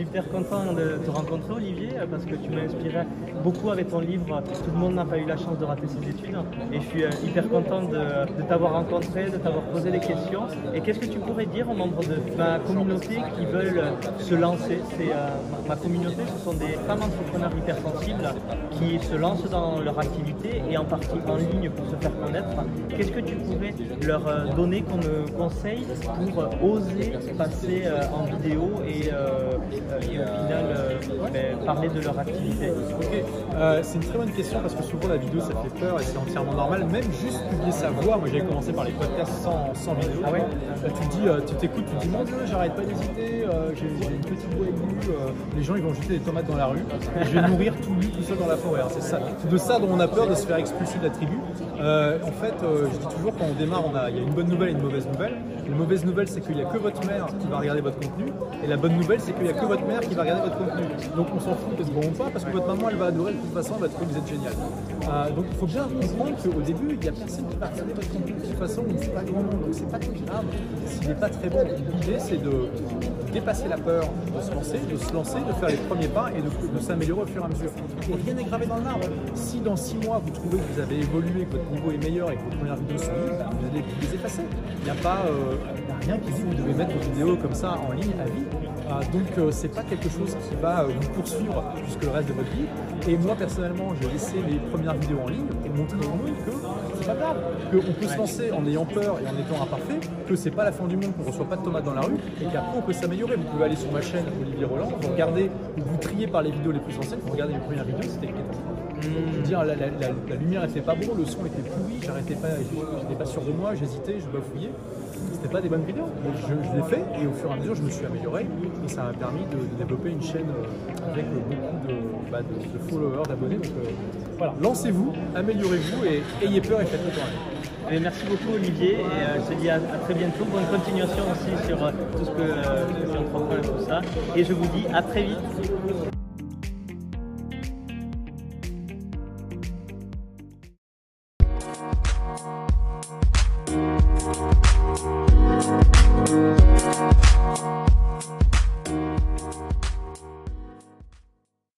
suis hyper content de te rencontrer Olivier euh, parce que tu m'as inspiré beaucoup avec ton livre Tout le monde n'a pas eu la chance de rater ses études et je suis euh, hyper content de, t'avoir rencontré, de t'avoir posé des questions. Et qu'est-ce que tu pourrais dire aux membres de ma communauté qui veulent euh, se lancer? C'est ma, communauté, ce sont des femmes entrepreneurs hypersensibles qui se lancent dans leur activité et en partie en ligne pour se faire connaître. Qu'est-ce que tu pourrais leur donner comme conseil pour oser passer en vidéo et, au final ben, parler de leur activité euh, c'est une très bonne question parce que souvent la vidéo ça fait peur et c'est entièrement normal. Même juste publier sa voix, moi j'ai commencé par les podcasts sans, sans vidéo. Ah ouais euh, Tu te dis, euh, tu t'écoutes, tu te dis mon dieu, j'arrête pas d'hésiter, j'ai une petite voix aiguë, les gens ils vont jeter des tomates dans la rue, et je vais mourir tout nu tout seul dans la forêt. Hein, c'est ça, de ça dont on a peur de se faire expulser de la tribu. En fait, je dis toujours quand on démarre, on a, il y a une bonne nouvelle et une mauvaise nouvelle. La mauvaise nouvelle c'est qu'il n'y a que votre mère qui va regarder votre contenu, et la bonne nouvelle c'est qu'il n'y a que votre mère qui va regarder votre contenu. Donc on s'en fout c'est bon ou pas parce que votre maman elle va adorer de toute façon, elle va trouver que vous êtes génial. Euh, donc il faut bien comprendre qu'au début, il n'y a personne qui va regarder votre contenu de toute façon, il n'est pas grand monde, donc c'est pas très grave s'il n'est pas très bon. L'idée c'est de dépasser la peur, de se lancer, de se lancer, de faire les premiers pas et de, s'améliorer au fur et à mesure. Rien n'est gravé dans le marbre. Si dans six mois vous trouvez que vous avez évolué, que votre niveau est meilleur et que vos premières vidéos sont mieux, vous allez les effacer. Il n'y a pas euh, rien qui dit que vous devez mettre vos vidéos comme ça en ligne à vie. Ah, donc euh, c'est pas quelque chose qui va euh, vous poursuivre jusque le reste de votre vie. Et moi personnellement, j'ai laissé mes premières vidéos en ligne et montrer au monde que c'est pas grave, qu'on peut se lancer en ayant peur et en étant imparfait, que c'est pas la fin du monde, qu'on reçoit pas de tomates dans la rue et qu'après on peut s'améliorer. Vous pouvez aller sur ma chaîne Olivier Roland, vous regardez, vous triez par les vidéos les plus anciennes, vous regardez les premières vidéos, c'était catastrophe. Je veux dire, la, lumière était pas bon, le son était pourri, j'arrêtais pas, j'étais pas sûr de moi, j'hésitais, je bafouillais c'était pas des bonnes vidéos. je, l'ai fait et au fur et à mesure, je me suis amélioré ça m'a permis de, développer une chaîne euh, avec beaucoup de, bah, followers, d'abonnés. Euh, lancez-vous, améliorez-vous et ayez peur et faites-le quand même. Eh merci beaucoup Olivier et euh, je te dis à, très bientôt. Bonne continuation aussi sur tout ce que tu entreprends et tout ça. Et je vous dis à très vite.